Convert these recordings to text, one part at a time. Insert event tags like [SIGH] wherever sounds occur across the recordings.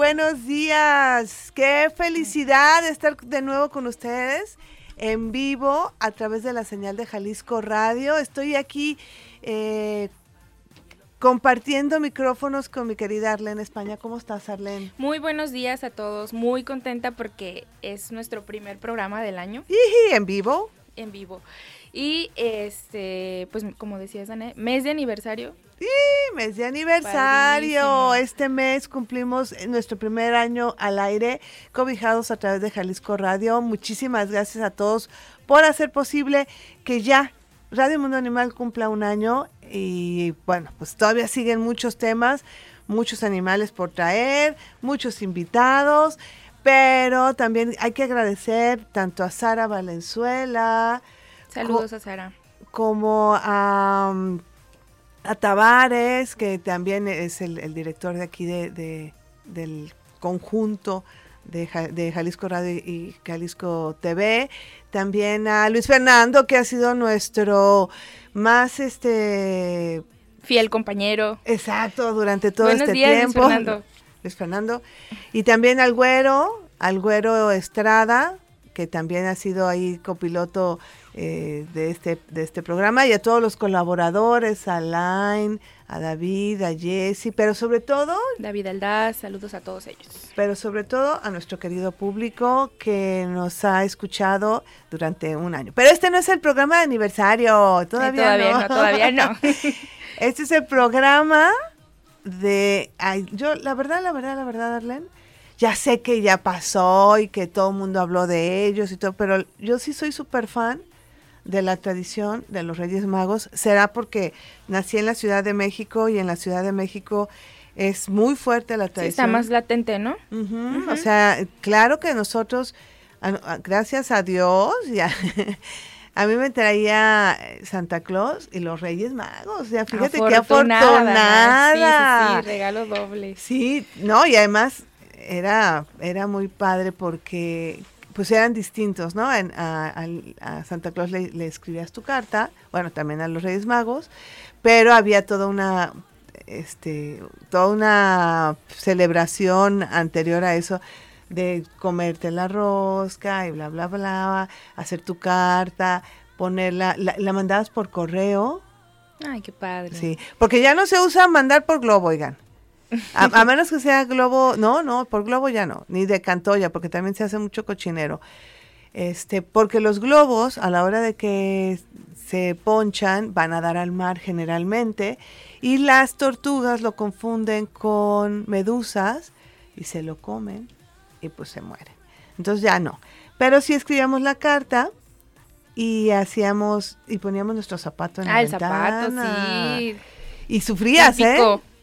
Buenos días. Qué felicidad estar de nuevo con ustedes en vivo a través de la señal de Jalisco Radio. Estoy aquí eh, compartiendo micrófonos con mi querida Arlene España. ¿Cómo estás, Arlene? Muy buenos días a todos. Muy contenta porque es nuestro primer programa del año. ¿Y en vivo? En vivo. Y este, pues como decías, Dana, mes de aniversario. Sí, mes de aniversario. Padrísimo. Este mes cumplimos nuestro primer año al aire, cobijados a través de Jalisco Radio. Muchísimas gracias a todos por hacer posible que ya Radio Mundo Animal cumpla un año. Y bueno, pues todavía siguen muchos temas, muchos animales por traer, muchos invitados. Pero también hay que agradecer tanto a Sara Valenzuela, Saludos a Sara. como a, um, a Tavares, que también es el, el director de aquí de, de- del conjunto de, Ja- de Jalisco Radio y Jalisco TV. También a Luis Fernando, que ha sido nuestro más este Fiel compañero. exacto durante todo Buenos este días, Luis tiempo. Fernando. Luis Fernando. Y también al güero, al güero Estrada, que también ha sido ahí copiloto eh, de, este, de este programa, y a todos los colaboradores, a Line, a David, a Jesse, pero sobre todo, David Aldaz, saludos a todos ellos. pero sobre todo a nuestro querido público que nos ha escuchado durante un año. Pero este no es el programa de aniversario, todavía, Eh, todavía no. no, todavía no. [LAUGHS] Este es el programa de... ay, yo, la verdad, la verdad, la verdad, Arlen, ya sé que ya pasó y que todo el mundo habló de ellos y todo, pero yo sí soy súper fan de la tradición de los Reyes Magos. Será porque nací en la Ciudad de México y en la Ciudad de México es muy fuerte la Sí, tradición. está más latente, ¿no? O sea, claro que nosotros, gracias a Dios, ya, [LAUGHS] a mí me traía eh, Santa Claus y los Reyes Magos. Ya fíjate qué afortunada. Sí, sí, sí, regalo doble. Sí, no, y además era, era muy padre porque pues eran distintos, ¿no? En- a, al- a Santa Claus le, le escribías tu carta, bueno, también a los Reyes Magos, pero había toda una, este, toda una celebración anterior a eso de comerte la rosca y bla, bla, bla, hacer tu carta, ponerla, la, la mandabas por correo, Ay, qué padre. Sí, porque ya no se usa mandar por globo, oigan. A, a [LAUGHS] menos que sea globo, no, no, por globo ya no, ni de cantoya, porque también se hace mucho cochinero. Este, porque los globos, a la hora de que se ponchan, van a dar al mar generalmente, y las tortugas lo confunden con medusas y se lo comen y pues se mueren. Entonces ya no. Pero si escribíamos la carta y hacíamos y poníamos nuestro zapato en la Ah, el zapato, sí. Y sufrías, ¿eh?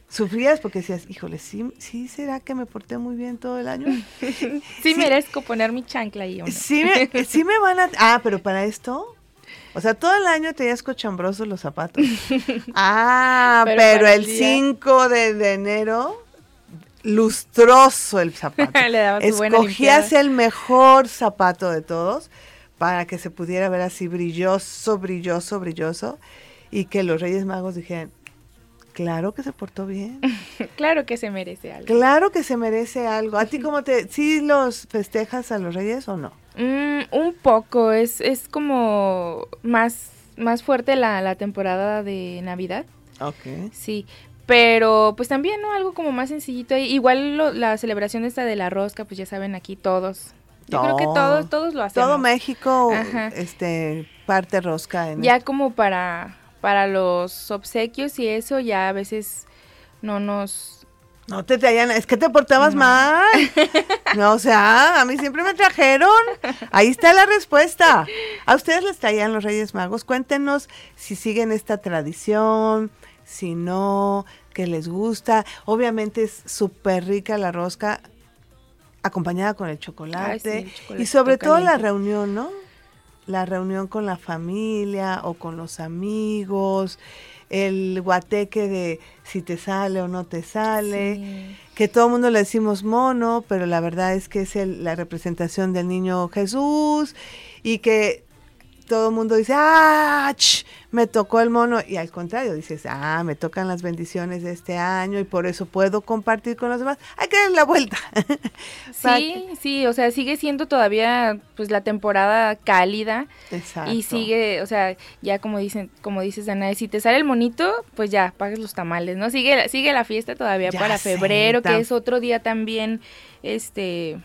Sufrías porque decías, híjole, ¿sí, ¿sí será que me porté muy bien todo el año? [LAUGHS] Sí, merezco poner mi chancla ahí, ¿o no? Sí me, [LAUGHS] sí me van a... Ah, pero para esto... O sea, todo el año tenías cochambrosos los zapatos. [LAUGHS] Ah, pero, el el día- 5 de, de enero, lustroso el zapato. Le dabas su buena Escogías el mejor zapato de todos para que se pudiera ver así brilloso, brilloso, brilloso. Y que los Reyes Magos dijeran, claro que se portó bien. [LAUGHS] Claro que se merece algo. Claro que se merece algo. ¿A ti cómo te... ¿Sí los festejas a los Reyes o no? Mm, un poco, es, es como más, más fuerte la, la temporada de Navidad, Ok. sí. Pero pues también, ¿no? Algo como más sencillito. Igual lo- la celebración esta de la rosca, pues ya saben aquí todos. Yo creo que Todo. todos, todos lo hacemos. Todo México, Ajá. este, parte rosca en Ya como para, para los obsequios y eso, ya a veces no nos... No te traían, es que te portabas No. mal. [LAUGHS] No, o sea, a mí siempre me trajeron. Ahí está la respuesta. ¿A ustedes les traían los Reyes Magos? Cuéntenos si siguen esta tradición, si no, qué les gusta. Obviamente es súper rica la rosca. acompañada con el chocolate, Ay, sí, el chocolate y sobre todo la reunión, ¿no? La reunión con la familia o con los amigos, el guateque de si te sale o no te sale, Sí. que todo el mundo le decimos mono, pero la verdad es que es el- la representación del niño Jesús y que todo el mundo dice, ah, ch, me tocó el mono. Y al contrario, dices, ah, me tocan las bendiciones de este año y por eso puedo compartir con los demás. Hay que darle la vuelta. [LAUGHS] Sí, sí, o sea, sigue siendo todavía pues la temporada cálida Exacto. y sigue, o sea, ya como dicen, como dices Danae, si te sale el monito, pues ya pagas los tamales, ¿no? Sigue la- sigue la fiesta todavía Ya para sé, febrero, que es otro día también este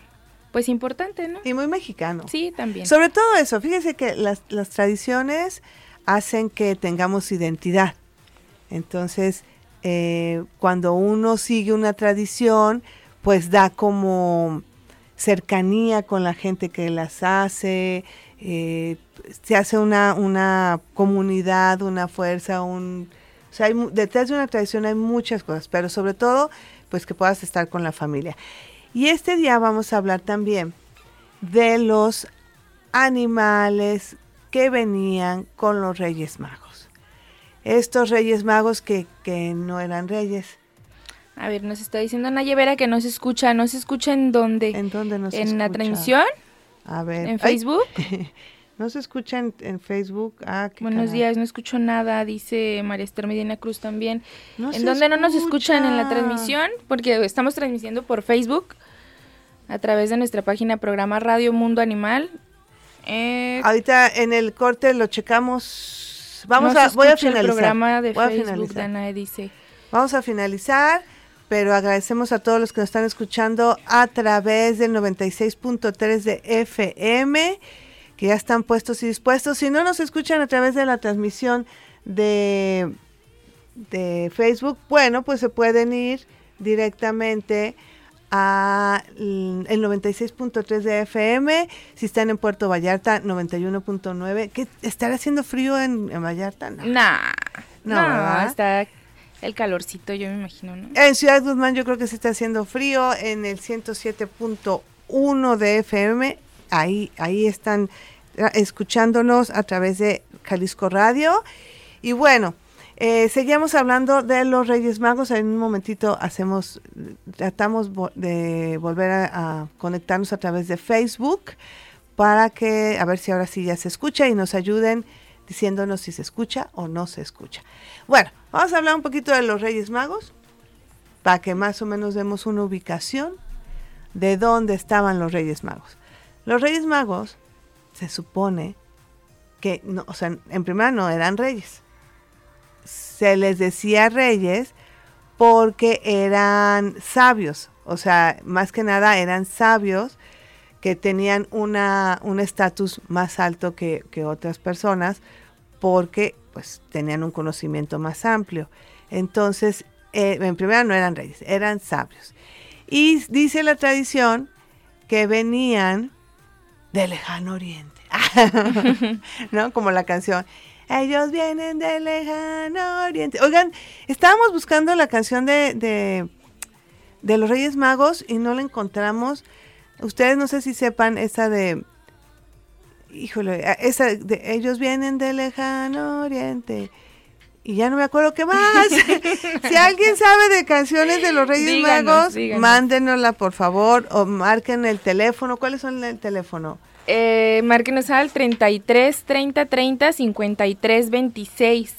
pues importante, ¿no? Y muy mexicano. Sí, también. Sobre todo eso, fíjese que las, las tradiciones hacen que tengamos identidad. Entonces, eh, cuando uno sigue una tradición, pues da como cercanía con la gente que las hace, eh, se hace una, una comunidad, una fuerza, un... O sea, hay detrás de una tradición hay muchas cosas, pero sobre todo, pues que puedas estar con la familia. Y este día vamos a hablar también de los animales que venían con los Reyes Magos. Estos Reyes Magos que, que no eran reyes. A ver, nos está diciendo Naya Vera que no se escucha, no se escucha en dónde? ¿En dónde nos en la escucha? transmisión, A ver. en ay, Facebook. [LAUGHS] no se escucha en, en Facebook. Ah, Buenos días, no escucho nada, dice María Esther Medina Cruz también. No ¿En dónde no nos escuchan en la transmisión? Porque estamos transmitiendo por Facebook a través de nuestra página programa Radio Mundo Animal. Eh, Ahorita en el corte lo checamos. Vamos no a, voy a finalizar. el programa de voy Facebook. Danae dice. Vamos a finalizar, pero agradecemos a todos los que nos están escuchando a través del 96.3 de FM, que ya están puestos y dispuestos. Si no nos escuchan a través de la transmisión de, de Facebook, bueno, pues se pueden ir directamente a el 96.3 de FM, si están en Puerto Vallarta, 91.9. ¿Qué estará haciendo frío en, en Vallarta? No. Nah, No, está el calorcito, yo me imagino, ¿no? En Ciudad Guzmán yo creo que se está haciendo frío, en el 107.1 de FM, ahí, ahí están eh, escuchándonos a través de Jalisco Radio. Y bueno, eh, seguimos hablando de los Reyes Magos, en un momentito hacemos, tratamos de volver a, a conectarnos a través de Facebook para que, a ver si ahora sí ya se escucha y nos ayuden diciéndonos si se escucha o no se escucha. Bueno, vamos a hablar un poquito de los Reyes Magos para que más o menos demos una ubicación de dónde estaban los Reyes Magos. Los Reyes Magos se supone que, no, o sea, en primera no eran reyes. Se les decía reyes porque eran sabios, o sea, más que nada eran sabios que tenían una, un estatus más alto que, que otras personas porque pues tenían un conocimiento más amplio. Entonces, eh, en primera no eran reyes, eran sabios. Y dice la tradición que venían del lejano oriente. [LAUGHS] ¿No? Como la canción. Ellos vienen del lejano oriente. Oigan, estábamos buscando la canción de, de, los Reyes Magos y no la encontramos. Ustedes no sé si sepan esa de... Híjole, esa de ellos vienen del lejano oriente. Y ya no me acuerdo qué más. [LAUGHS] si alguien sabe de canciones de los Reyes Díganos, Magos, díganos. mándenosla por favor o marquen el teléfono. ¿Cuáles son el teléfono? Eh, márquenos al 33 30 30 53 26.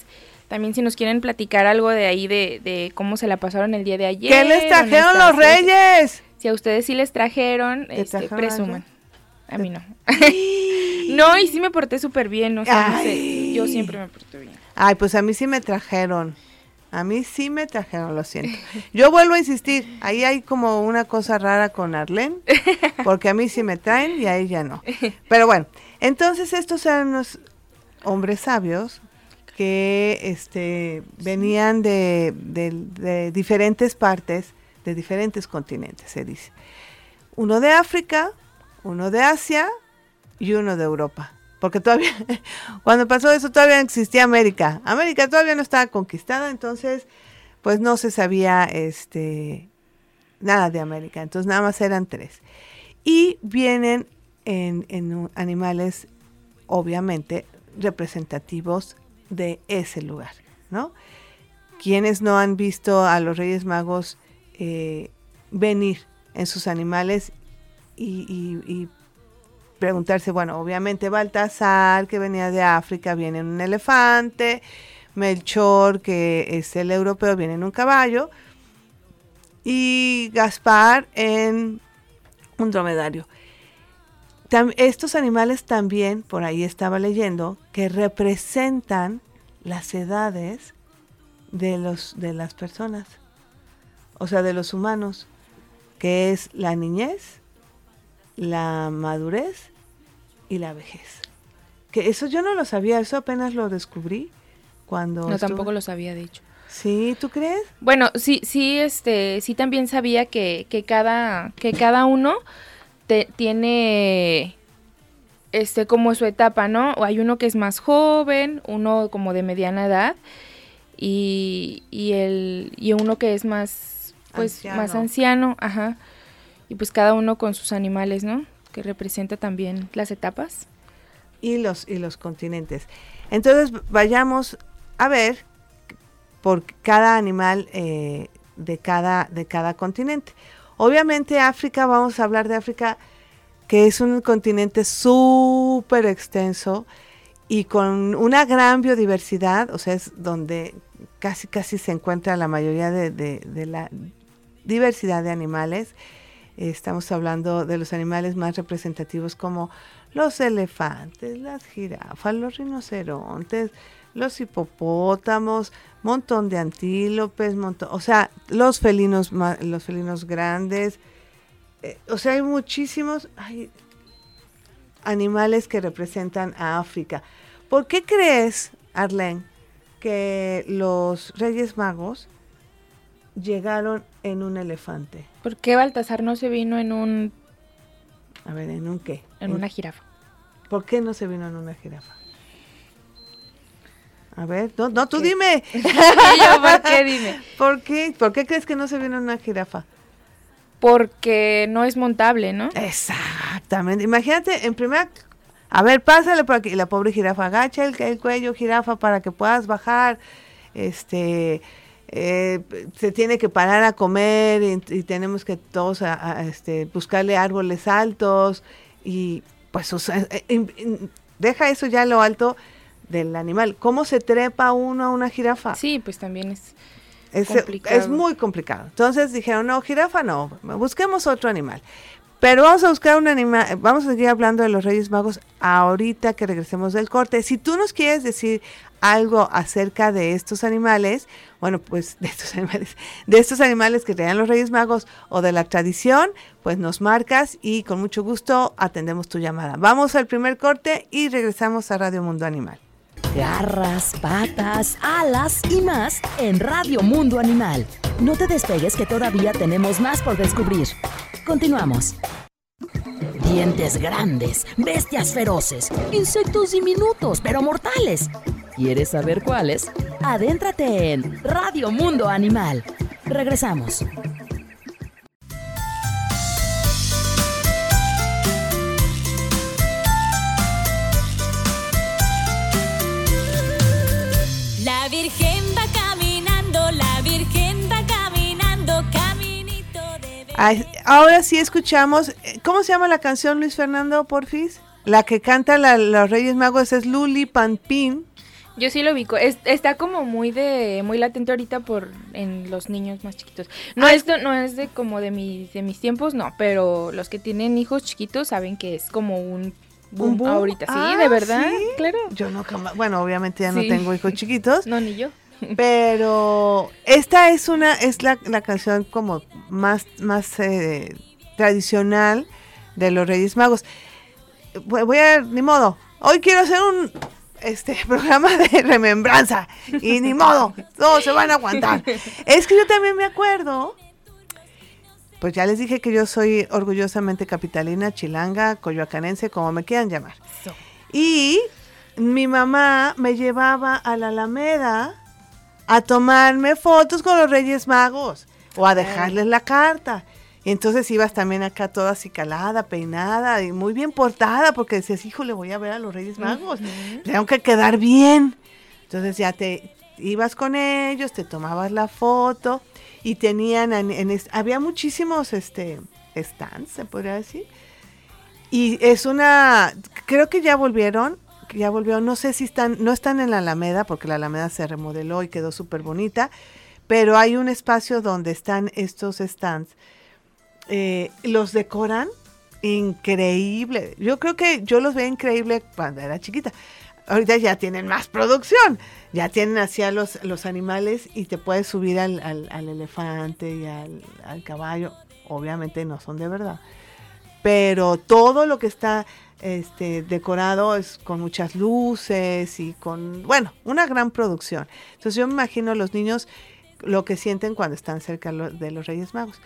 También si nos quieren platicar algo de ahí de, de cómo se la pasaron el día de ayer. ¿Qué les trajeron los reyes? Si a ustedes sí les trajeron, ¿Te este, presuman. A mí no. [LAUGHS] no, y sí me porté súper bien, o sea, no sé, yo siempre me porté bien. Ay, pues a mí sí me trajeron. A mí sí me trajeron, lo siento. Yo vuelvo a insistir, ahí hay como una cosa rara con Arlene, porque a mí sí me traen y a ella no. Pero bueno, entonces estos eran los hombres sabios que este, venían de, de- de diferentes partes, de diferentes continentes, se dice. Uno de África, uno de Asia y uno de Europa. Porque todavía, [LAUGHS] cuando pasó eso, todavía no existía América. América todavía no estaba conquistada, entonces, pues no se sabía este nada de América, entonces nada más eran tres. Y vienen en, en animales, obviamente, representativos de ese lugar, ¿no? Quienes no han visto a los Reyes Magos eh, venir en sus animales y, preguntarse, bueno, obviamente Baltasar, que venía de África, viene en un elefante, Melchor, que es el europeo, viene en un caballo, y Gaspar en un dromedario. estos animales también, por ahí estaba leyendo, que representan las edades de, los, de las personas, o sea, de los humanos, que es la niñez, la madurez y la vejez. Que eso yo no lo sabía, eso apenas lo descubrí cuando... No, tampoco lo sabía, de hecho. Sí, ¿tú crees? Bueno, sí, sí, este, sí también sabía que, que cada, que cada uno te, tiene este como su etapa, ¿no? Hay uno que es más joven, uno como de mediana edad y, y el y uno que es más pues más anciano, ajá. Y pues cada uno con sus animales, ¿no? Que representa también las etapas y los y los continentes. Entonces, vayamos a ver por cada animal eh, de, cada, de cada continente. Obviamente África, vamos a hablar de África, que es un continente súper extenso y con una gran biodiversidad, o sea, es donde casi casi se encuentra la mayoría de, de la diversidad de animales. Estamos hablando de los animales más representativos como los elefantes, las jirafas, los rinocerontes, los hipopótamos, montón de antílopes, montón, o sea, los felinos, los felinos grandes, eh, o sea, hay muchísimos animales que representan a África. ¿Por qué crees, Arlene, que los Reyes Magos llegaron en un elefante? ¿Por qué Baltasar no se vino en un... A ver, ¿en un qué? En, en una jirafa. ¿Por qué no se vino en una jirafa? A ver, no, no tú dime. ¿Por qué [LAUGHS] [LAUGHS] dime? ¿Por qué? ¿Por qué crees que no se viene una jirafa? Porque no es montable, ¿no? Exactamente. Imagínate, en primera, a ver, pásale por aquí. La pobre jirafa agacha el, cuello, jirafa, para que puedas bajar. Este, eh, se tiene que parar a comer y, tenemos que todos este, buscarle árboles altos y pues eh, deja eso ya lo alto del animal. ¿Cómo se trepa uno a una jirafa? Sí, pues también es, es complicado. Es muy complicado. Entonces dijeron, no, jirafa no, busquemos otro animal. Pero vamos a buscar un animal, vamos a seguir hablando de los Reyes Magos ahorita que regresemos del corte. Si tú nos quieres decir algo acerca de estos animales, bueno, pues de estos animales, de estos animales que traían los Reyes Magos o de la tradición, pues nos marcas y con mucho gusto atendemos tu llamada. Vamos al primer corte y regresamos a Radio Mundo Animal garras, patas, alas y más en Radio Mundo Animal. No te despegues que todavía tenemos más por descubrir. Continuamos. Dientes grandes, bestias feroces, insectos diminutos pero mortales. ¿Quieres saber cuáles? Adéntrate en Radio Mundo Animal. Regresamos. Ahora sí escuchamos, eh, ¿cómo se llama la canción Luis Fernando Porfis? La que canta los Reyes Magos es Luli Pampín. Yo sí lo ubico. está como muy de muy latente ahorita por en los niños más chiquitos. No es de, no es de como de mis de mis tiempos, no, pero los que tienen hijos chiquitos saben que es como un boom, ahorita. Sí, de ah, verdad, claro. Yo no bueno, obviamente ya no tengo hijos chiquitos. [LAUGHS] No ni yo. Pero esta es una, es la, canción como más, más eh, tradicional de los Reyes Magos. Voy a, ni modo, hoy quiero hacer un este [LAUGHS] programa de remembranza y ni modo, todos se van a aguantar. Es que yo también me acuerdo, pues ya les dije que yo soy orgullosamente capitalina, chilanga, coyoacanense, como me quieran llamar. Y mi mamá me llevaba a la Alameda a tomarme fotos con los Reyes Magos. o a dejarles la carta. Y entonces ibas también acá toda así calada, peinada y muy bien portada porque decías, hijo, le voy a ver a los Reyes Magos. Tengo que quedar bien. Entonces ya te ibas con ellos, te tomabas la foto y tenían, en, había muchísimos este, stands, se podría decir. Y es una, creo que ya volvieron, ya volvieron, no sé si están, no están en la Alameda porque la Alameda se remodeló y quedó súper bonita, pero hay un espacio donde están estos stands. Eh, los decoran increíble. Yo creo que yo los veía increíble cuando era chiquita. Ahorita ya tienen más producción, ya tienen hacia los, los animales y te puedes subir al, al, elefante y al, al, caballo. Obviamente no son de verdad, pero todo lo que está este, decorado es con muchas luces y con, bueno, una gran producción. Entonces yo me imagino los niños lo que sienten cuando están cerca de los Reyes Magos.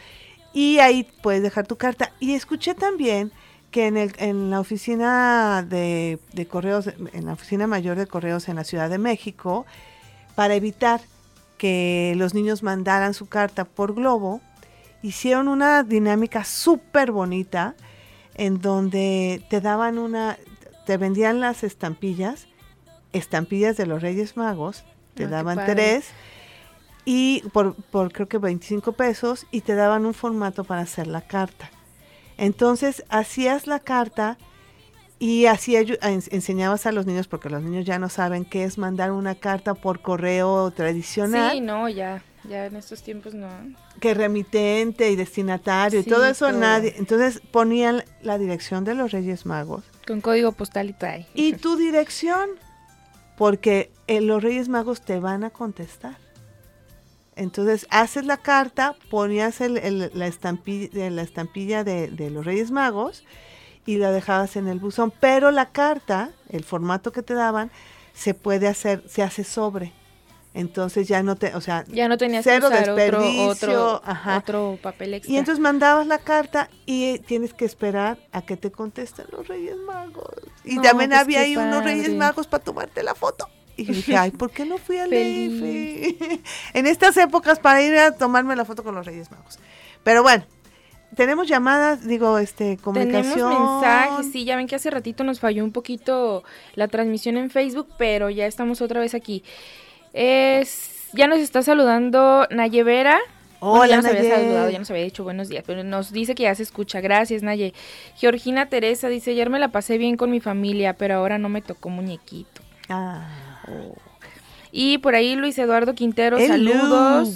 Y ahí puedes dejar tu carta. Y escuché también que en, el, en la oficina de, correos, en la oficina mayor de correos en la Ciudad de México, para evitar que los niños mandaran su carta por globo, hicieron una dinámica súper bonita en donde te daban una, te vendían las estampillas, estampillas de los Reyes Magos, te ah, daban tres y por, por creo que 25 pesos y te daban un formato para hacer la carta. Entonces hacías la carta y así enseñabas a los niños, porque los niños ya no saben qué es mandar una carta por correo tradicional. Sí, no, ya, ya en estos tiempos no. Que remitente y destinatario y todo eso nadie. Entonces ponían la dirección de los Reyes Magos. Con código postal y trae. Y tu dirección, porque eh, los Reyes Magos te van a contestar. Entonces haces la carta, ponías la estampilla, la estampilla de, los Reyes Magos y la dejabas en el buzón. Pero la carta, el formato que te daban, se puede hacer, se hace sobre. Entonces ya no te, o sea, ya no tenías cero que desperdicio, otro, otro, papel extra. Y entonces mandabas la carta y tienes que esperar a que te contesten los Reyes Magos. Y también pues había ahí unos Reyes Magos para tomarte la foto. Y dije, ay, ¿por qué no fui al DF? [LAUGHS] en estas épocas para ir a tomarme la foto con los Reyes Magos. Pero bueno, tenemos llamadas, digo, este, comunicación. Tenemos mensajes, sí, ya ven que hace ratito nos falló un poquito la transmisión en Facebook, pero ya estamos otra vez aquí. Es, ya nos está saludando Nayevera. Hola, ya nos había saludado, ya nos había dicho buenos días, pero nos dice que ya se escucha. Gracias, Naye. Georgina Teresa dice, ayer me la pasé bien con mi familia, pero ahora no me tocó muñequito. Ah. Y por ahí Luis Eduardo Quintero, saludos.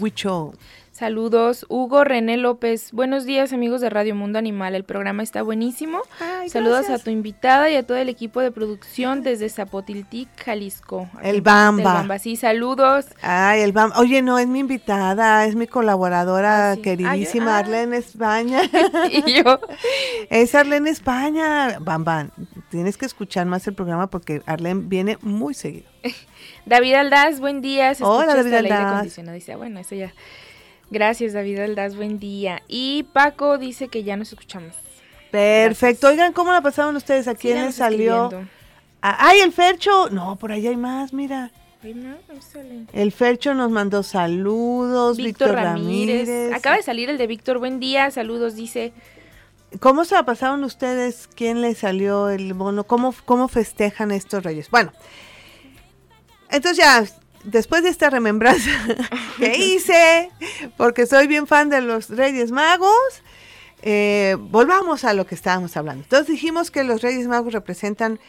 Saludos, Hugo René López. Buenos días, amigos de Radio Mundo Animal. El programa está buenísimo. Saludos a tu invitada y a todo el equipo de producción desde Zapotiltic, Jalisco. El Bamba. Bamba. Sí, saludos. Ay, el Bamba. Oye, no es mi invitada, es mi colaboradora ah, queridísima, Arlene España. [LAUGHS] y yo. [LAUGHS] es Arlene España. Bamba, tienes que escuchar más el programa porque Arlene viene muy seguido. [LAUGHS] David Aldaz, buen día. Hola, David Aldaz. Dice, bueno, eso ya. Gracias, David Aldaz, buen día. Y Paco dice que ya nos escuchamos. Perfecto. Oigan, ¿cómo la pasaron ustedes? ¿A quién les salió? ¡Ay, el Fercho! No, por ahí hay más, mira. El Fercho nos mandó saludos. Víctor, Ramírez. Acaba de salir el de Víctor. Buen día, saludos, dice. ¿Cómo se la pasaron ustedes? ¿Quién le salió el bono? ¿Cómo, cómo festejan estos reyes? Bueno, entonces ya, después de esta remembranza [LAUGHS] que hice, porque soy bien fan de los Reyes Magos, eh, volvamos a lo que estábamos hablando. Entonces dijimos que los Reyes Magos representan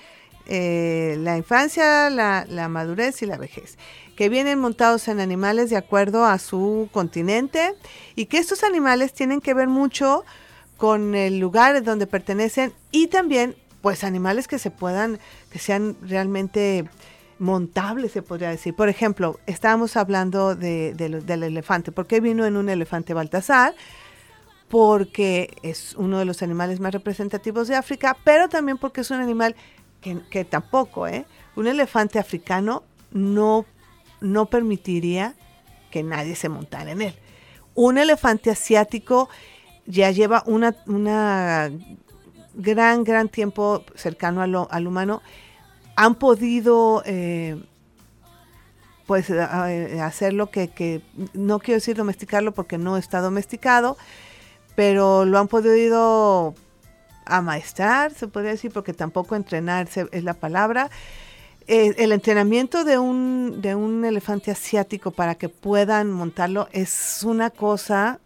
eh, la infancia, la, la, madurez y la vejez, que vienen montados en animales de acuerdo a su continente y que estos animales tienen que ver mucho con el lugar donde pertenecen y también pues animales que se puedan, que sean realmente montable, se podría decir. Por ejemplo, estábamos hablando de, del elefante. ¿Por qué vino en un elefante Baltasar? Porque es uno de los animales más representativos de África, pero también porque es un animal que, tampoco, ¿eh? Un elefante africano no, no permitiría que nadie se montara en él. Un elefante asiático ya lleva una, una gran, gran tiempo cercano al humano han podido eh, pues hacerlo que, que, no quiero decir domesticarlo porque no está domesticado, pero lo han podido amaestrar, se podría decir, porque tampoco entrenarse es la palabra. Eh, el entrenamiento de un, de un elefante asiático para que puedan montarlo es una cosa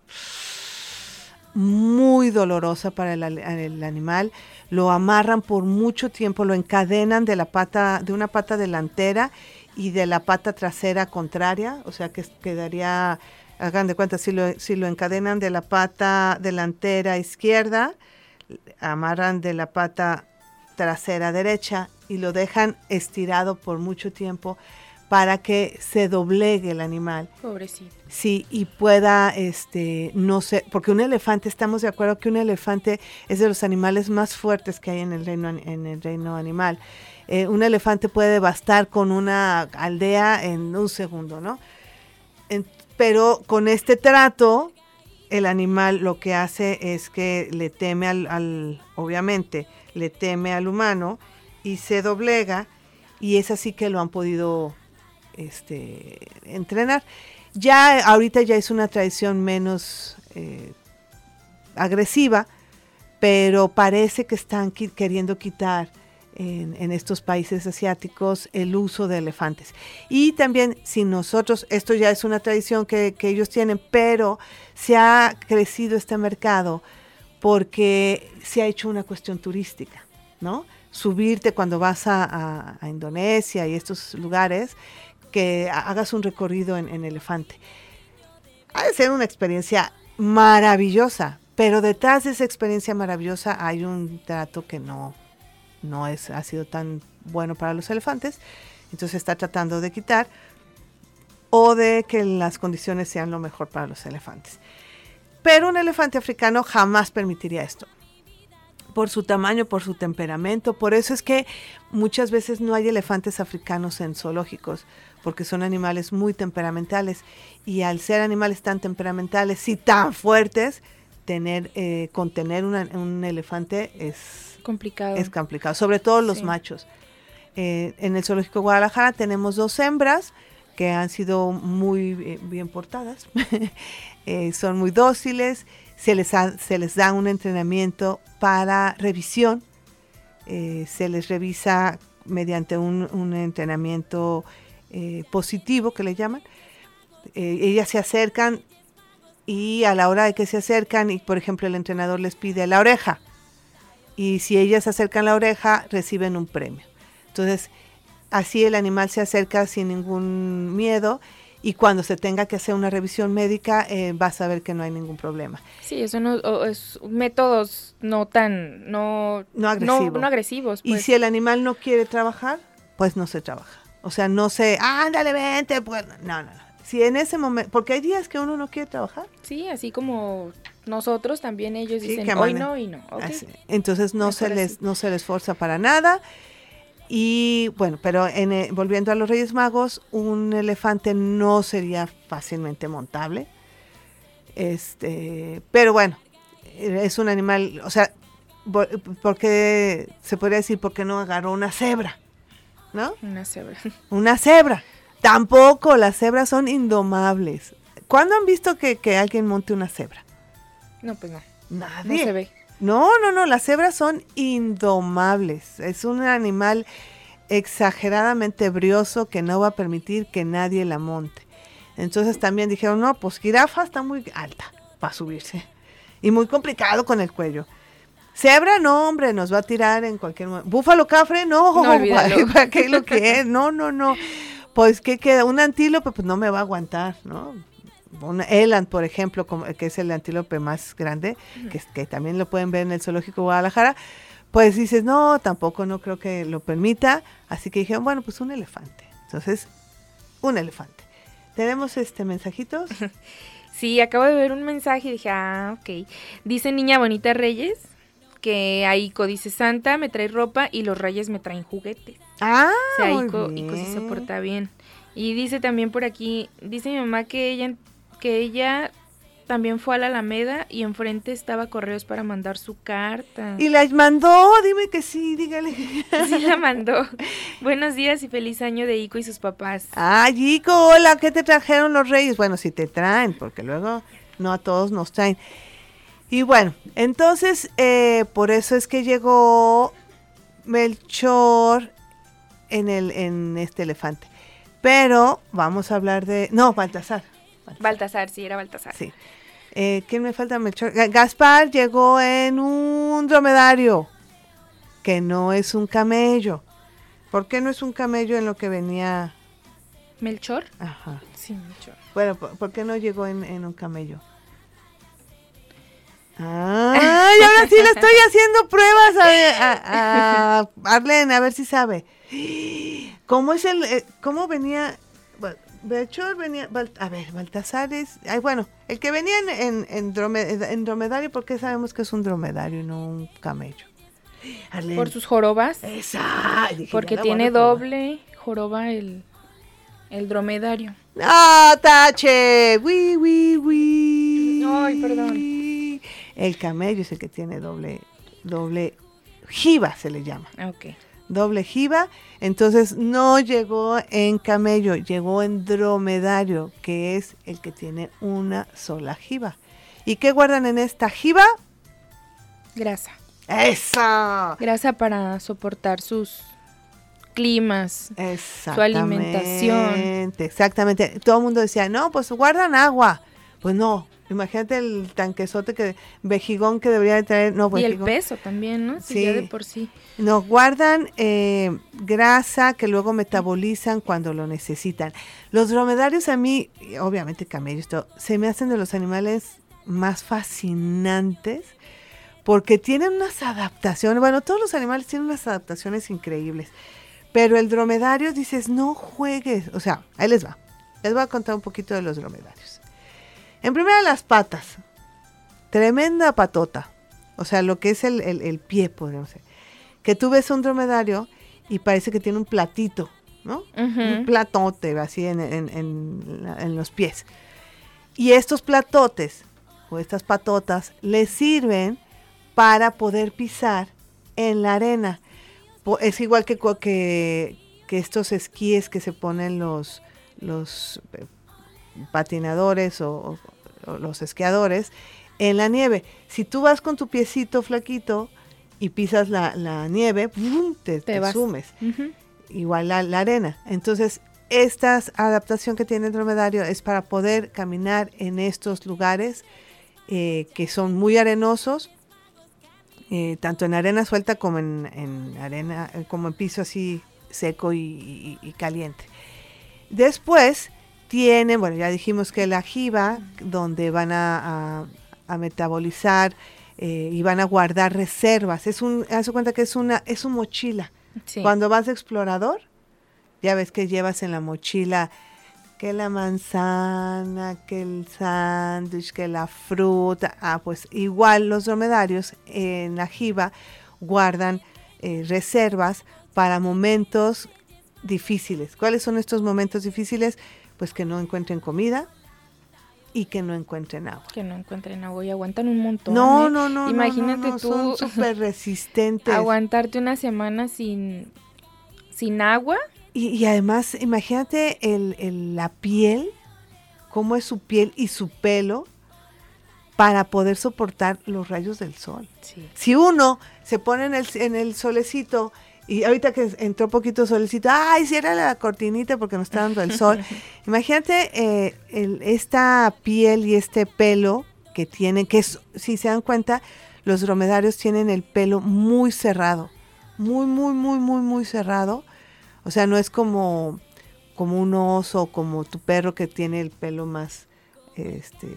muy dolorosa para el, animal. Lo amarran por mucho tiempo, lo encadenan de la pata, de una pata delantera y de la pata trasera contraria, o sea que quedaría, hagan de cuenta, si lo, si lo encadenan de la pata delantera izquierda, amarran de la pata trasera derecha y lo dejan estirado por mucho tiempo para que se doblegue el animal. Pobrecito. Sí, y pueda, este, no sé, porque un elefante, estamos de acuerdo que un elefante es de los animales más fuertes que hay en el reino, en el reino animal. Eh, un elefante puede bastar con una aldea en un segundo, ¿no? pero con este trato, el animal lo que hace es que le teme al, obviamente, le teme al humano y se doblega y es así que lo han podido este, entrenar. Ya ahorita ya es una tradición menos eh, agresiva, pero parece que están queriendo quitar en, estos países asiáticos el uso de elefantes. Y también si nosotros, esto ya es una tradición que, ellos tienen, pero se ha crecido este mercado porque se ha hecho una cuestión turística, ¿no? Subirte cuando vas a, Indonesia y estos lugares, que hagas un recorrido en, elefante. Ha de ser una experiencia maravillosa, pero detrás de esa experiencia maravillosa hay un trato que no, no es, ha sido tan bueno para los elefantes, entonces está tratando de quitar o de que las condiciones sean lo mejor para los elefantes. Pero un elefante africano jamás permitiría esto. Por su tamaño, por su temperamento. Por eso es que muchas veces no hay elefantes africanos en zoológicos, porque son animales muy temperamentales. Y al ser animales tan temperamentales y tan fuertes, tener, eh, contener un elefante es complicado. Es complicado, sobre todo los machos. Eh, en el Zoológico de Guadalajara tenemos dos hembras que han sido muy eh, bien portadas, [LAUGHS] son muy dóciles, se les, se les da un entrenamiento para revisión, se les revisa mediante un, un entrenamiento positivo que le llaman. ellas se acercan y a la hora de que se acercan y por ejemplo el entrenador les pide la oreja, y si ellas acercan la oreja reciben un premio. Entonces, así el animal se acerca sin ningún miedo y cuando se tenga que hacer una revisión médica eh, vas a ver que no hay ningún problema. Sí, eso no es métodos no tan no no, agresivos. Y pues. si el animal no quiere trabajar, pues no se trabaja. O sea, no se, ándale, vente, pues no, no, no. Si en ese momento, porque hay días que uno no quiere trabajar. Sí, así como nosotros también ellos dicen hoy no y no. Entonces no se les no se les forza para nada. Y bueno, pero en, eh, volviendo a los Reyes Magos, un elefante no sería fácilmente montable. Este, pero bueno, es un animal, o sea, porque se podría decir porque no agarró una cebra, ¿no? Una cebra. [LAUGHS] Una cebra. Tampoco, las cebras son indomables. ¿Cuándo han visto que, que alguien monte una cebra? No, pues no. Nadie. No se ve. No, no, no, las cebras son indomables. Es un animal exageradamente brioso que no va a permitir que nadie la monte. Entonces también dijeron, no, pues jirafa está muy alta para subirse. Y muy complicado con el cuello. Cebra, no, hombre, nos va a tirar en cualquier momento. Búfalo cafre, no, no [LAUGHS] ¿para qué lo [LAUGHS] que es? No, no, no. Pues, ¿qué queda? Un antílope, pues no me va a aguantar, ¿no? Un eland, por ejemplo, como, que es el antílope más grande, que, que, también lo pueden ver en el zoológico de Guadalajara, pues dices, no, tampoco no creo que lo permita, así que dijeron, bueno, pues un elefante. Entonces, un elefante. ¿Tenemos este mensajitos? [LAUGHS] Sí, acabo de ver un mensaje y dije, ah, ok. Dice Niña Bonita Reyes que Aiko dice Santa me trae ropa y los Reyes me traen juguetes. Ah, o sea, se porta bien. Y dice también por aquí, dice mi mamá que ella que ella también fue a la Alameda y enfrente estaba Correos para mandar su carta. Y la mandó, dime que sí, dígale. Sí la mandó. Buenos días y feliz año de Ico y sus papás. Ah, Ico, hola, ¿qué te trajeron los reyes? Bueno, si te traen, porque luego no a todos nos traen. Y bueno, entonces eh, por eso es que llegó Melchor en, el, en este elefante. Pero vamos a hablar de... No, Baltasar. Baltasar, sí, era Baltasar. Sí. Eh, ¿Quién me falta? Melchor. Gaspar llegó en un dromedario, que no es un camello. ¿Por qué no es un camello en lo que venía? ¿Melchor? Ajá. Sí, Melchor. Bueno, ¿por, qué no llegó en, un camello? [LAUGHS] ¡Ay, ahora sí le estoy haciendo pruebas a, a, [LAUGHS] Arlene, a ver si sabe. [GASPS] ¿Cómo es el, eh, cómo venía? Melchor venía, a ver, Baltasar es, ay, bueno, el que venía en, en, dromedario, ¿por qué sabemos que es un dromedario y no un camello? Por sus jorobas. Esa. porque tiene doble joroba el, el dromedario. ¡Ah, tache! ¡Wi, wi, wi! Ay, perdón. El camello es el que tiene doble, doble jiba, se le llama. Ok doble jiba, entonces no llegó en camello, llegó en dromedario, que es el que tiene una sola jiba. ¿Y qué guardan en esta jiba? Grasa. ¡Esa! Grasa para soportar sus climas, su alimentación. Exactamente. Todo el mundo decía, no, pues guardan agua. Pues no, Imagínate el tanquesote que vejigón que debería de traer. No, y el peso también, ¿no? Sí, de por sí. Nos guardan eh, grasa que luego metabolizan cuando lo necesitan. Los dromedarios a mí, obviamente camellos, se me hacen de los animales más fascinantes porque tienen unas adaptaciones. Bueno, todos los animales tienen unas adaptaciones increíbles. Pero el dromedario dices, no juegues. O sea, ahí les va. Les voy a contar un poquito de los dromedarios. En primera las patas. Tremenda patota. O sea, lo que es el, pie, podríamos decir. Que tú ves un dromedario y parece que tiene un platito, ¿no? Un platote así en, en, los pies. Y estos platotes o estas patotas le sirven para poder pisar en la arena. Es igual que, que, que estos esquíes que se ponen los, los eh, patinadores o, los esquiadores en la nieve. Si tú vas con tu piecito flaquito y pisas la, nieve, te, te, sumes. Igual la, arena. Entonces, esta adaptación que tiene el dromedario es para poder caminar en estos lugares eh, que son muy arenosos, eh, tanto en arena suelta como en, arena, como en piso así seco y caliente. Después, tienen, bueno, ya dijimos que la jiba, donde van a, metabolizar eh, y van a guardar reservas. Es un, haz cuenta que es una, es un mochila. Cuando vas de explorador, ya ves que llevas en la mochila que la manzana, que el sándwich, que la fruta. Ah, pues igual los dromedarios en la jiba guardan eh, reservas para momentos difíciles. ¿Cuáles son estos momentos difíciles? Pues que no encuentren comida y que no encuentren agua. Que no encuentren agua y aguantan un montón. No, ¿eh? no, no. Imagínate tú. Son súper [LAUGHS] resistentes. aguantarte una semana sin, sin agua. Y, además, imagínate el, la piel, cómo es su piel y su pelo para poder soportar los rayos del sol. Si uno se pone en el, en el solecito y ahorita que entró poquito solecito, ay, cierra la cortinita porque nos está dando el sol. [LAUGHS] Imagínate eh, esta piel y este pelo que tienen, que si se dan cuenta, los dromedarios tienen el pelo muy cerrado, muy, muy, muy, muy, muy cerrado. O sea, no es como, como un oso, como tu perro que tiene el pelo más, este,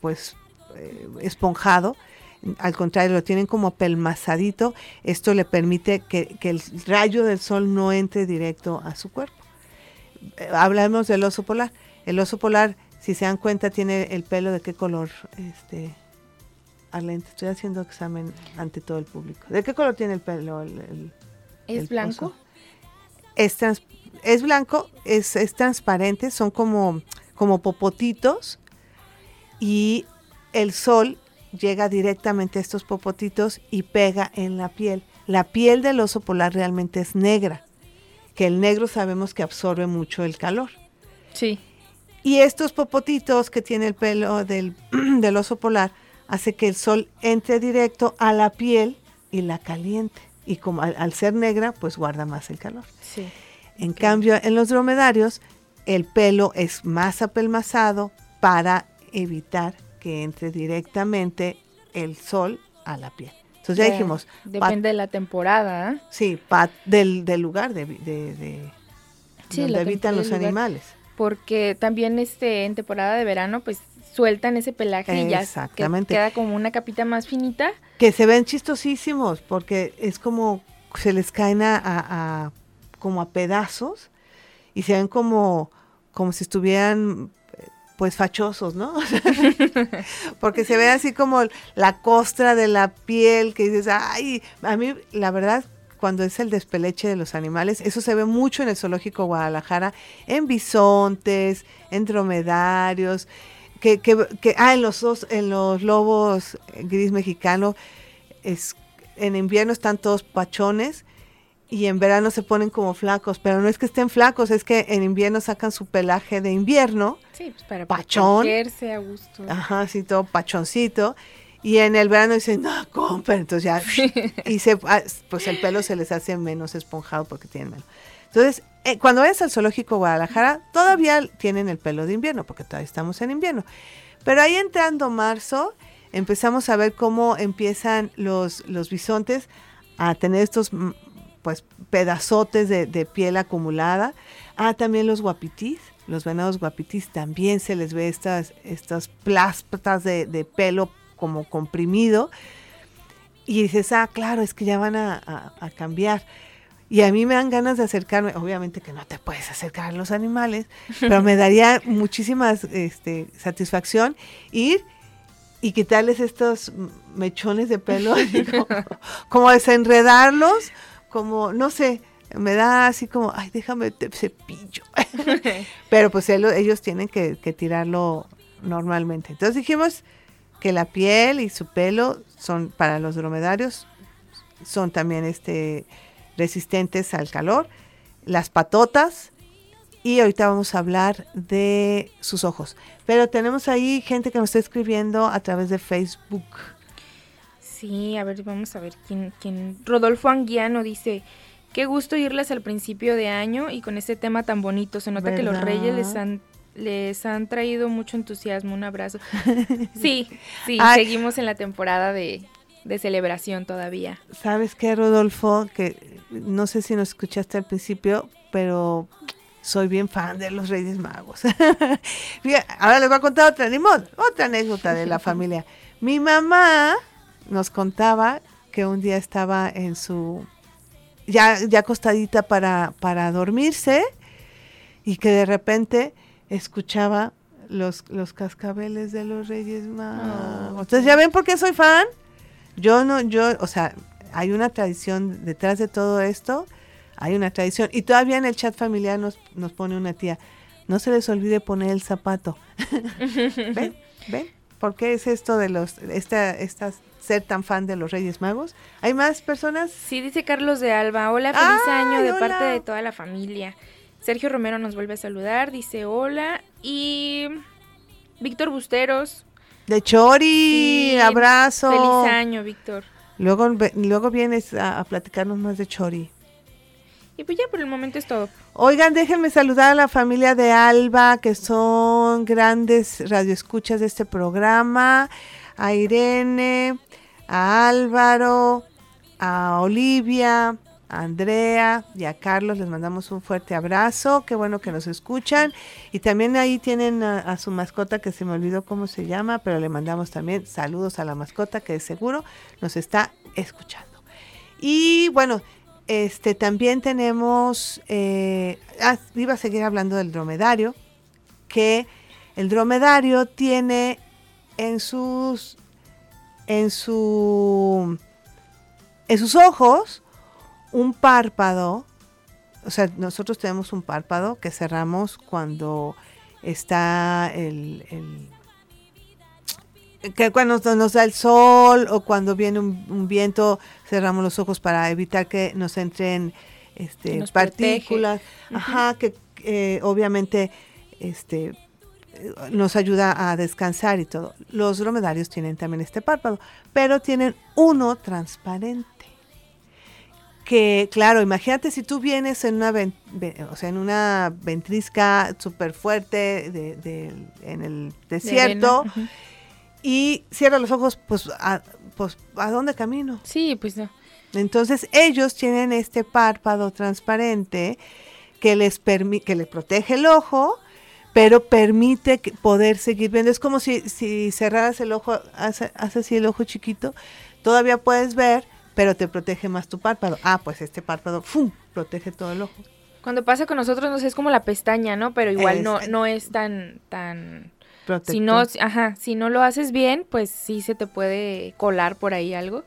pues, eh, esponjado al contrario, lo tienen como pelmazadito. Esto le permite que, el rayo del sol no entre directo a su cuerpo. Eh, hablamos del oso polar. El oso polar, si se dan cuenta, tiene el pelo de qué color, este, Arlene, estoy haciendo examen ante todo el público. ¿De qué color tiene el pelo? ¿Es blanco? Es, es blanco, es, es transparente, son como, como popotitos y el sol llega directamente a estos popotitos y pega en la piel. La piel del oso polar realmente es negra, que el negro sabemos que absorbe mucho el calor. Sí. Y estos popotitos que tiene el pelo del, [CLEARS THROAT] del oso polar hace que el sol entre directo a la piel y la caliente. Y como al, al ser negra, pues guarda más el calor. Sí. En cambio, en los dromedarios, el pelo es más apelmazado para evitar que entre directamente el sol a la piel. Entonces ya Ya, dijimos, Depende de la temporada. ¿ah? sí, del, del lugar de, de- de- Sí, donde habitan los animales. Porque también este en temporada de verano, pues sueltan ese pelaje y ya que Exactamente. queda como una capita más finita. Que se ven chistosísimos porque es como se les caen a, a- a- como a pedazos y se ven como, como si estuvieran eh, pues fachosos, ¿no? [LAUGHS] porque se ve así como la costra de la piel que dices, ay, a mí la verdad cuando es el despeleche de los animales, eso se ve mucho en el zoológico Guadalajara, en bisontes, en dromedarios, que, que, que- ah, en los, os- en los lobos gris mexicano, es, en invierno están todos pachones y en verano se ponen como flacos, pero no es que estén flacos, es que en invierno sacan su pelaje de invierno, Sí, pues para Pachón. a gusto. ajá, así todo pachoncito, y en el verano dicen, no, compren, entonces ya, [LAUGHS] y se, ah, pues el pelo se les hace menos esponjado porque tienen menos. Entonces, eh, cuando vayas al zoológico Guadalajara, todavía tienen el pelo de invierno, porque todavía estamos en invierno. Pero ahí entrando marzo, empezamos a ver cómo empiezan los, los bisontes a tener estos pues pedazotes de, de piel acumulada. Ah, también los guapitís, los venados guapitís también se les ve estas, estas pláspatas de, de pelo como comprimido. Y dices, ah, claro, es que ya van a, a- a cambiar. Y a mí me dan ganas de acercarme, obviamente que no te puedes acercar a los animales, pero me daría [LAUGHS] muchísima este, satisfacción ir y quitarles estos mechones de pelo, [LAUGHS] como desenredarlos, como, no sé, me da así como, ay, déjame te cepillo. [LAUGHS] [LAUGHS] pero pues él- ellos tienen que, que tirarlo normalmente. Entonces dijimos que la piel y su pelo son para los dromedarios, son también este resistentes al calor, las patotas y ahorita vamos a hablar de sus ojos. Pero tenemos ahí gente que nos está escribiendo a través de Facebook. Sí, a ver, vamos a ver quién, quién. Rodolfo Anguiano dice, qué gusto irles al principio de año y con este tema tan bonito. Se nota que los reyes les han, les han traído mucho entusiasmo. Un abrazo. [LAUGHS] Sí, sí, Ay. seguimos en la temporada de, de celebración todavía. ¿Sabes qué, Rodolfo? Que no sé si nos escuchaste al principio, pero soy bien fan de los Reyes Magos. [LAUGHS] Ahora les voy a contar otra, ni modo, otra anécdota de la [LAUGHS] familia. Mi mamá nos contaba que un día estaba en su ya, ya acostadita para, para dormirse y que de repente escuchaba los, los cascabeles de los Reyes Magos. Oh. Entonces, ¿ya ven por qué soy fan? Yo no, yo, o sea, hay una tradición detrás de todo esto, hay una tradición. Y todavía en el chat familiar nos, nos pone una tía, no se les olvide poner el zapato. [LAUGHS] ¿Ven? ¿Ven? ¿Por qué es esto de los, esta, esta ser tan fan de los Reyes Magos? ¿Hay más personas? Sí, dice Carlos de Alba, hola, feliz ¡Ay, año de hola! parte de toda la familia. Sergio Romero nos vuelve a saludar, dice hola. Y Víctor Busteros, De Chori, Sí, abrazo. feliz año, Víctor. Luego, luego vienes a, a platicarnos más de Chori. Y pues ya por el momento es todo. Oigan, déjenme saludar a la familia de Alba, que son grandes radioescuchas de este programa, a Irene, a Álvaro, a Olivia, a Andrea y a Carlos. Les mandamos un fuerte abrazo, qué bueno que nos escuchan. Y también ahí tienen a, su mascota, que se me olvidó cómo se llama, pero le mandamos también saludos a la mascota, que de seguro nos está escuchando. Y bueno, este también tenemos, eh, ah, iba a seguir hablando del dromedario, que el dromedario tiene en sus, en su, en sus ojos un párpado, o sea, nosotros tenemos un párpado que cerramos cuando está el, el- que cuando nos da el sol o cuando viene un, viento cerramos los ojos para evitar que nos entren este, partículas, ajá, que eh, obviamente este nos ayuda a descansar y todo. Los dromedarios tienen también este párpado, pero tienen uno transparente. Que, claro, imagínate si tú vienes en una, o sea, en una ventrisca súper fuerte de, en el desierto y cierra los ojos, pues a, pues, ¿a dónde camino? Sí, pues no. Entonces ellos tienen este párpado transparente que les permite, que les protege el ojo, pero permite poder seguir viendo. Es como si, si cerraras el ojo, hace, así el ojo chiquito, todavía puedes ver, pero te protege más tu párpado. Ah, pues este párpado, ¡fum!, protege todo el ojo. Cuando pasa con nosotros, no sé, es como la pestaña, ¿no? Pero igual no, no es tan, tan si no, ajá, si no lo haces bien, pues sí se te puede colar por ahí algo.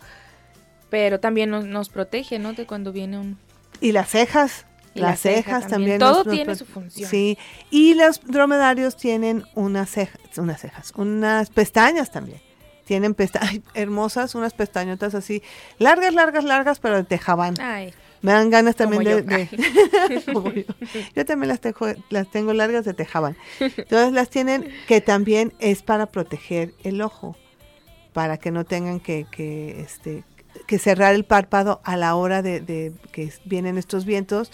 Pero también nos, protege, ¿no? De cuando viene un... Y las cejas. Las cejas también. Todo tiene su función. Sí. Y los dromedarios tienen unas cejas, unas cejas, unas pestañas también. Tienen pestañas hermosas, unas pestañotas así, largas, largas, largas, pero de tejabán. Ay. Me dan ganas también de... [LAUGHS] yo. también las tengo, las tengo largas de tejaban. Entonces las tienen que también es para proteger el ojo, para que no tengan que, que, este, que cerrar el párpado a la hora de, que vienen estos vientos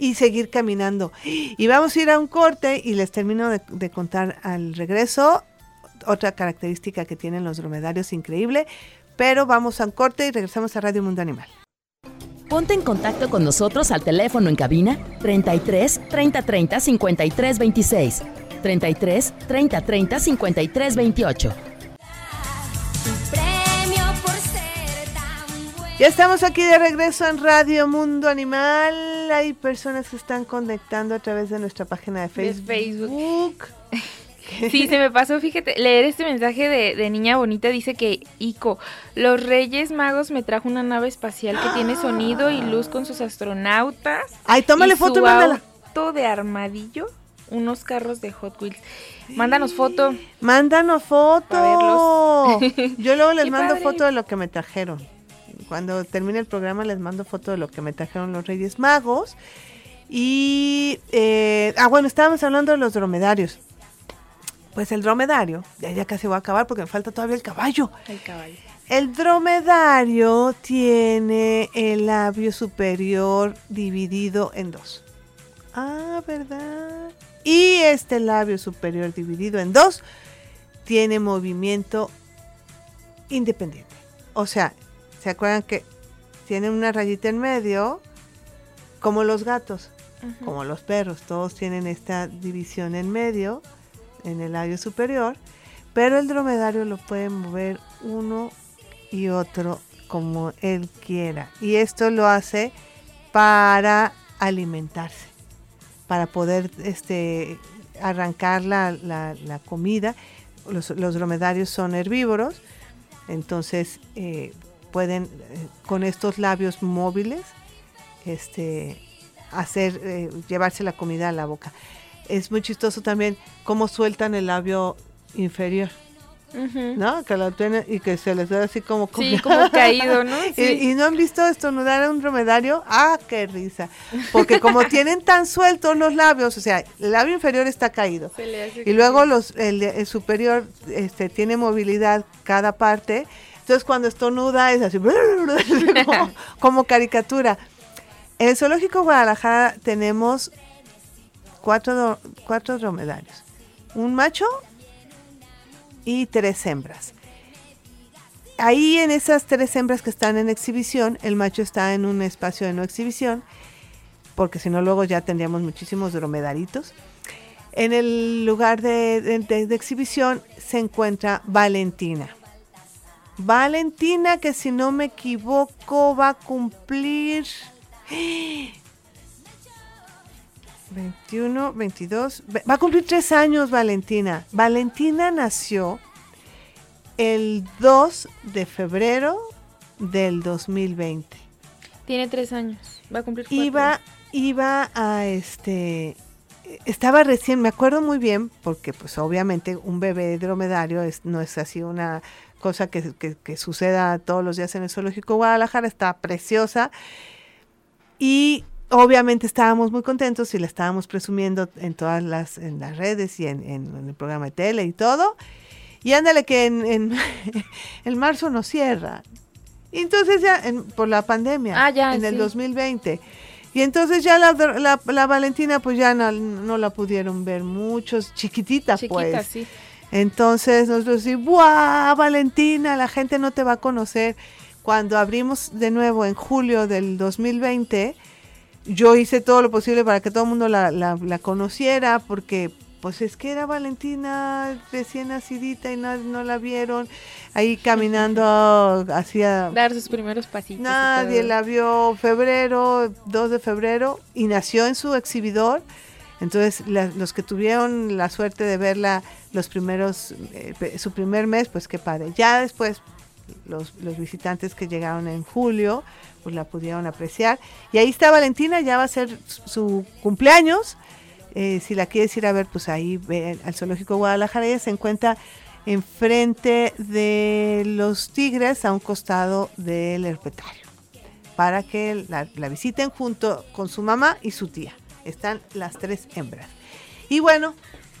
y seguir caminando. Y vamos a ir a un corte y les termino de, de contar al regreso otra característica que tienen los dromedarios increíble, pero vamos a un corte y regresamos a Radio Mundo Animal. Ponte en contacto con nosotros al teléfono en cabina 33 30 30 53 26, 33 30 30 53 28. Ya estamos aquí de regreso en Radio Mundo Animal. Hay personas que están conectando a través de nuestra página de Facebook. De Facebook. Sí, se me pasó, fíjate, leer este mensaje de, niña bonita dice que Ico, los Reyes Magos me trajo una nave espacial que tiene sonido y luz con sus astronautas. Ay, tómale foto y mándala. Auto de armadillo, unos carros de Hot Wheels. Mándanos foto. Mándanos foto. Yo luego les [LAUGHS] mando foto de lo que me trajeron. Cuando termine el programa les mando foto de lo que me trajeron los Reyes Magos. Y, eh, ah, bueno, estábamos hablando de los dromedarios. Pues el dromedario, ya, ya casi voy a acabar porque me falta todavía el caballo. El caballo. El dromedario tiene el labio superior dividido en dos. Ah, ¿verdad? Y este labio superior dividido en dos tiene movimiento independiente. O sea, ¿se acuerdan que tiene una rayita en medio? Como los gatos, como los perros, todos tienen esta división en medio en el labio superior, pero el dromedario lo puede mover uno y otro como él quiera. Y esto lo hace para alimentarse, para poder este, arrancar la, comida. Los, dromedarios son herbívoros, entonces eh, pueden eh, con estos labios móviles este, hacer, eh, llevarse la comida a la boca es muy chistoso también cómo sueltan el labio inferior. ¿No? Que lo tienen y que se les ve así como, sí, como [LAUGHS] caído, ¿no? Y, no han visto estornudar a un dromedario. ¡Ah, qué risa! Porque como [LAUGHS] tienen tan sueltos los labios, o sea, el labio inferior está caído. y luego los, el, superior este, tiene movilidad cada parte. Entonces cuando estornuda es así, [LAUGHS] como, caricatura. En el Zoológico Guadalajara tenemos cuatro, cuatro dromedarios, un macho y tres hembras. Ahí en esas tres hembras que están en exhibición, el macho está en un espacio de no exhibición, porque si no luego ya tendríamos muchísimos dromedaritos. En el lugar de, de exhibición se encuentra Valentina. Valentina que si no me equivoco va a cumplir 21, 22, va a cumplir tres años Valentina. Valentina nació el 2 de febrero del 2020. Tiene tres años, va a cumplir cuatro. Iba, iba a este, estaba recién, me acuerdo muy bien, porque pues obviamente un bebé dromedario es, no es así una cosa que, que, suceda todos los días en el Zoológico Guadalajara, está preciosa. Y obviamente estábamos muy contentos y la estábamos presumiendo en todas las, en las redes y en, el programa de tele y todo. Y ándale que en, en, [LAUGHS] marzo nos cierra. Y entonces ya, por la pandemia, ah, en el 2020. Y entonces ya la, la, Valentina pues ya no, la pudieron ver muchos, chiquitita, pues. Sí. Entonces nosotros decimos, ¡buah, Valentina! La gente no te va a conocer. Cuando abrimos de nuevo en julio del 2020, yo hice todo lo posible para que todo el mundo la, la, conociera, porque pues es que era Valentina recién nacidita y no, no la vieron ahí caminando hacia... Dar sus primeros pasitos. Nadie la vio febrero, 2 de febrero, y nació en su exhibidor. Entonces, los que tuvieron la suerte de verla los primeros, eh, su primer mes, pues qué padre. Ya después, los, visitantes que llegaron en julio, pues la pudieron apreciar. Y ahí está Valentina, ya va a ser su cumpleaños. Eh, si la quieres ir a ver, pues ahí ve al Zoológico Guadalajara. Ella se encuentra enfrente de los tigres a un costado del herpetario para que la, la, visiten junto con su mamá y su tía. Están las tres hembras. Y bueno,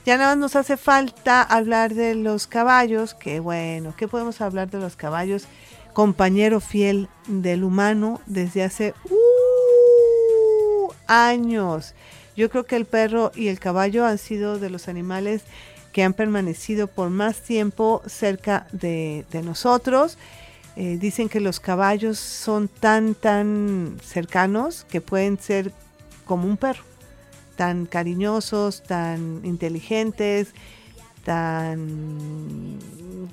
ya nada más nos hace falta hablar de los caballos, que bueno, ¿qué podemos hablar de los caballos? compañero fiel del humano desde hace uh, años. Yo creo que el perro y el caballo han sido de los animales que han permanecido por más tiempo cerca de, nosotros. Eh, dicen que los caballos son tan, tan cercanos que pueden ser como un perro, tan cariñosos, tan inteligentes, tan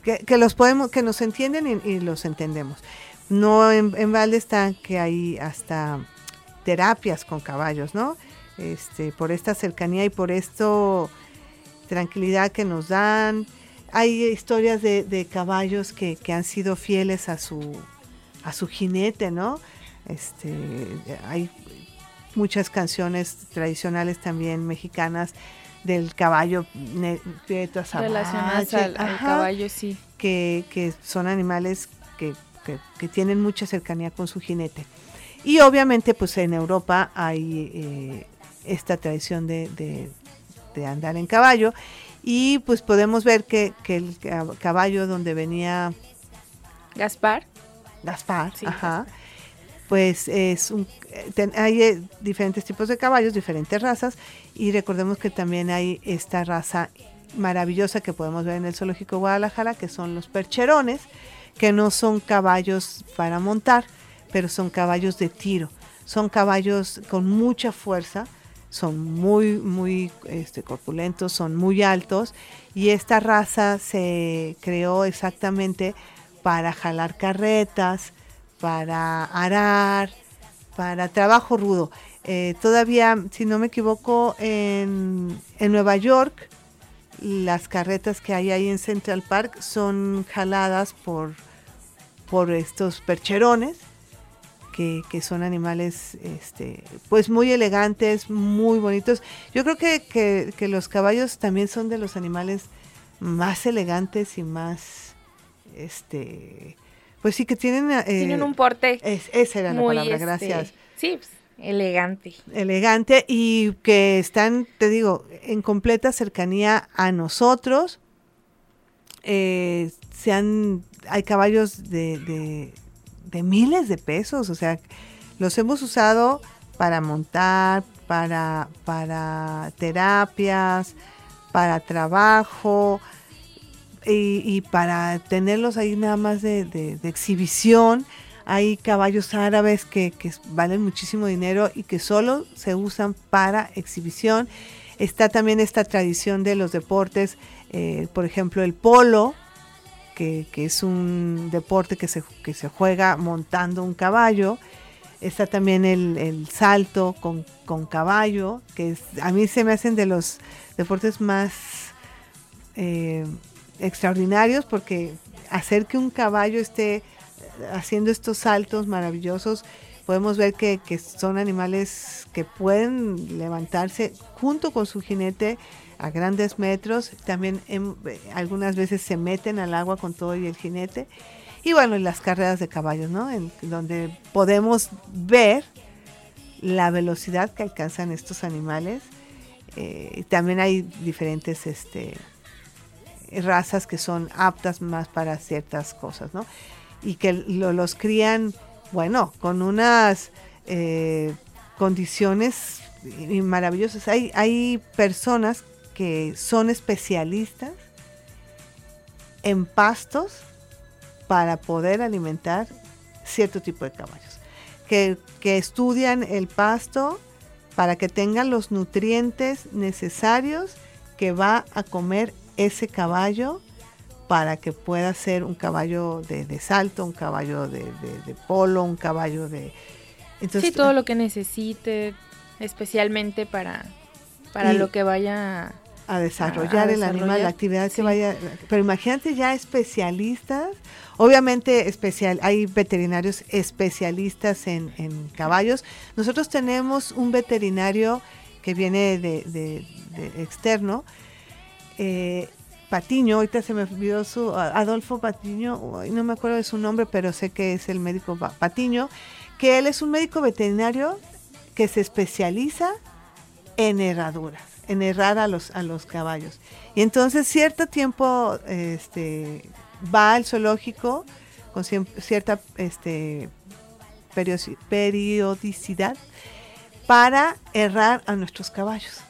que, los podemos, que nos entienden y, los entendemos. No en, en Valde está que hay hasta terapias con caballos, ¿no? Este, por esta cercanía y por esto tranquilidad que nos dan. Hay historias de, caballos que, han sido fieles a su, a su jinete, ¿no? Este, hay muchas canciones tradicionales también mexicanas del caballo relacionadas al, caballo, sí. Que, son animales que, tienen mucha cercanía con su jinete. Y obviamente, pues en Europa hay eh, esta tradición de, andar en caballo. Y pues podemos ver que, el caballo donde venía Gaspar. Gaspar, ajá pues es un, hay eh, diferentes tipos de caballos, diferentes razas, y recordemos que también hay esta raza maravillosa que podemos ver en el Zoológico Guadalajara, que son los percherones, que no son caballos para montar, pero son caballos de tiro. Son caballos con mucha fuerza, son muy, muy este, corpulentos, son muy altos, y esta raza se creó exactamente para jalar carretas, para arar, para trabajo rudo. Eh, todavía, si no me equivoco, en, Nueva York, las carretas que hay ahí en Central Park son jaladas por, por estos percherones, que, son animales este, pues muy elegantes, muy bonitos. Yo creo que, que, los caballos también son de los animales más elegantes y más este pues sí, que tienen... Eh, tienen un porte. Es, esa era la palabra, este, gracias. Sí, pues, elegante. Elegante y que están, te digo, en completa cercanía a nosotros. Eh, hay caballos de, de, miles de pesos, o sea, los hemos usado para montar, para, para terapias, para trabajo, y, para tenerlos ahí nada más de, exhibición. Hay caballos árabes que, valen muchísimo dinero y que solo se usan para exhibición. Está también esta tradición de los deportes, eh, por ejemplo el polo, que, es un deporte que se, que se juega montando un caballo. Está también el, salto con, con, caballo, que a mí se me hacen de los deportes más eh, extraordinarios porque hacer que un caballo esté haciendo estos saltos maravillosos podemos ver que, son animales que pueden levantarse junto con su jinete a grandes metros, también en- eh, algunas veces se meten al agua con todo y el jinete. Y bueno, y las carreras de caballos, ¿no? En donde podemos ver la velocidad que alcanzan estos animales. Eh, también hay diferentes este, razas que son aptas más para ciertas cosas, ¿no? Y que lo- los crían, bueno, con unas eh, condiciones maravillosas. Hay, hay personas que son especialistas en pastos para poder alimentar cierto tipo de caballos. Que, que estudian el pasto para que tengan los nutrientes necesarios que va a comer ese caballo para que pueda ser un caballo de, de salto, un caballo de, de- de polo, un caballo de... sí, todo lo que necesite, especialmente para, para lo que vaya a desarrollar a el animal, desarrollar, la actividad que sí. vaya. Pero imagínate ya especialistas, obviamente especial, hay veterinarios especialistas en, en caballos. Nosotros tenemos un veterinario que viene de externo, eh, Patiño, ahorita se me olvidó su, Adolfo Patiño, no me acuerdo de su nombre, pero sé que es el médico Pa- Patiño, que él es un médico veterinario que se especializa en herraduras, en herrar a los, a los caballos. Y entonces cierto tiempo este, va al zoológico con cierta este, periodicidad para herrar a nuestros caballos.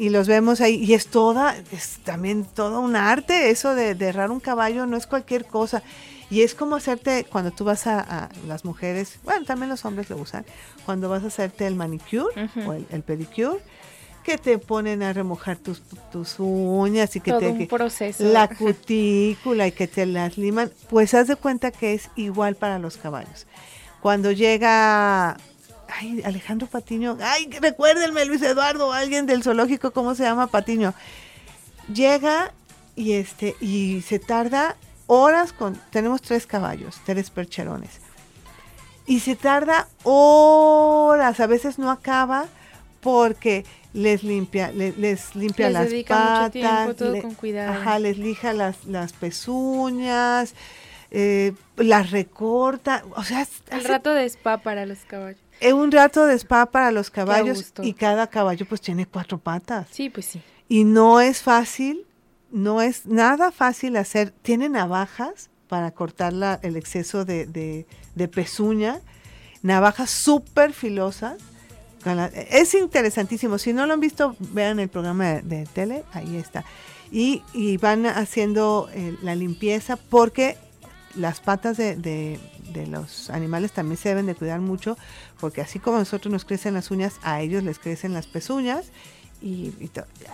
Y los vemos ahí, y es toda, es también todo un arte, eso de, de herrar un caballo no es cualquier cosa. Y es como hacerte, cuando tú vas a, a las mujeres, bueno, también los hombres lo usan, cuando vas a hacerte el manicure o el, el pedicure, que te ponen a remojar tus, tus uñas y que todo te... un proceso. la cutícula y que te las liman, pues haz de cuenta que es igual para los caballos. Cuando llega, ay, Alejandro Patiño, ay, recuérdenme Luis Eduardo, alguien del zoológico, ¿cómo se llama Patiño? Llega y este, y se tarda horas con, tenemos tres caballos, tres percherones. Y se tarda horas, a veces no acaba porque les limpia, le- les limpia Les las dedica mucho patas, tiempo, todo le- con cuidado. Ajá, les lija las, las pezuñas, eh, las recorta, o sea, El rato de spa para los caballos. Eh, un rato de spa para los caballos y cada caballo pues tiene cuatro patas. Sí, pues sí. Y no es fácil, no es nada fácil hacer. Tiene navajas para cortar la- el exceso de, de- de pezuña, navajas súper filosas. es interesantísimo. Si no lo han visto, vean el programa de, de tele, ahí está. Y, y van haciendo eh, la limpieza porque las patas de, de- de los animales también se deben de cuidar mucho porque así como nosotros nos crecen las uñas, a ellos les crecen las pezuñas y,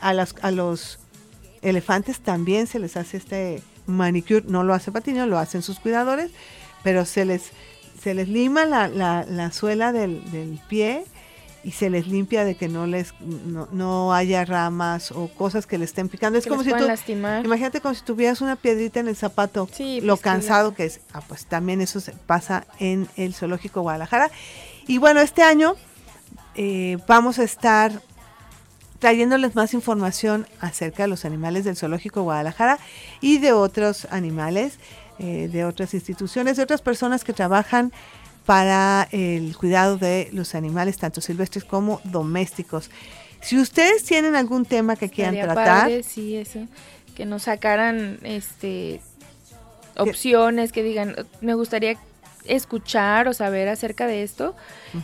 a, las, a los elefantes también se les hace este manicure, no lo hace Patiño, lo hacen sus cuidadores, pero se les, se les lima la, la- la suela del, del pie y se les limpia de que no les no, no haya ramas o cosas que le estén picando. Es Que como les si tú, lastimar. imagínate como si tuvieras una piedrita en el zapato, Sí, lo pues, que ya- cansado que es. Ah, pues también eso se pasa en el Zoológico Guadalajara. Y bueno, este año eh, vamos a estar trayéndoles más información acerca de los animales del Zoológico Guadalajara y de otros animales, eh, de otras instituciones, de otras personas que trabajan para el cuidado de los animales, tanto silvestres como domésticos. Si ustedes tienen algún tema que quieran Estaría tratar, padre, sí, eso. Que nos sacaran este opciones, que digan, me gustaría escuchar o saber acerca de esto.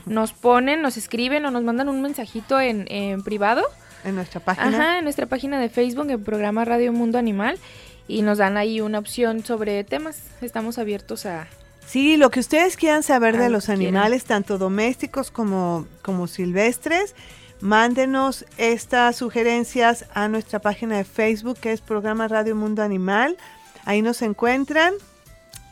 Nos ponen, nos escriben o nos mandan un mensajito en, en privado. en nuestra página, Ajá, en nuestra página de Facebook, en programa Radio Mundo Animal. Y nos dan ahí una opción sobre temas. Estamos abiertos a... Sí, lo que ustedes quieran saber de los quieran. animales, tanto domésticos como, como silvestres, mándenos estas sugerencias a nuestra página de Facebook, que es Programa Radio Mundo Animal. Ahí nos encuentran.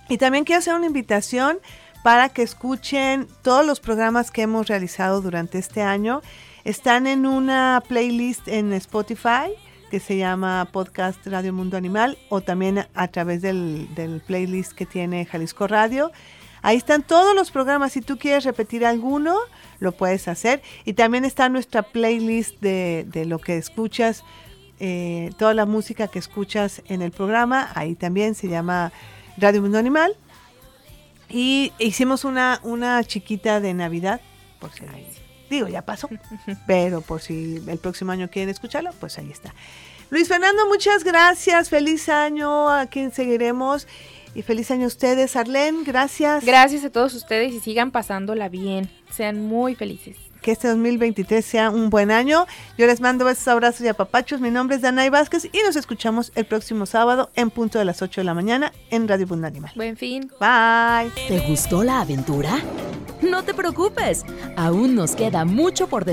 Y también quiero hacer una invitación para que escuchen todos los programas que hemos realizado durante este año. Están en una playlist en Spotify que se llama Podcast Radio Mundo Animal o también a través del, del playlist que tiene Jalisco Radio. Ahí están todos los programas. Si tú quieres repetir alguno, lo puedes hacer. Y también está nuestra playlist de, de lo que escuchas, eh, toda la música que escuchas en el programa. Ahí también se llama Radio Mundo Animal. Y hicimos una, una chiquita de Navidad, por si digo, ya pasó, [LAUGHS] pero por si el próximo año quieren escucharlo, pues ahí está. Luis Fernando, muchas gracias, feliz año, a quien seguiremos y feliz año a ustedes. Arlene, gracias. Gracias a todos ustedes y sigan pasándola bien, sean muy felices que este 2023 sea un buen año. Yo les mando besos, abrazos y apapachos. Mi nombre es Danay Vázquez y nos escuchamos el próximo sábado en punto de las 8 de la mañana en Radio Bunda Animal. Buen fin. Bye. ¿Te gustó la aventura? No te preocupes, aún nos queda mucho por descubrir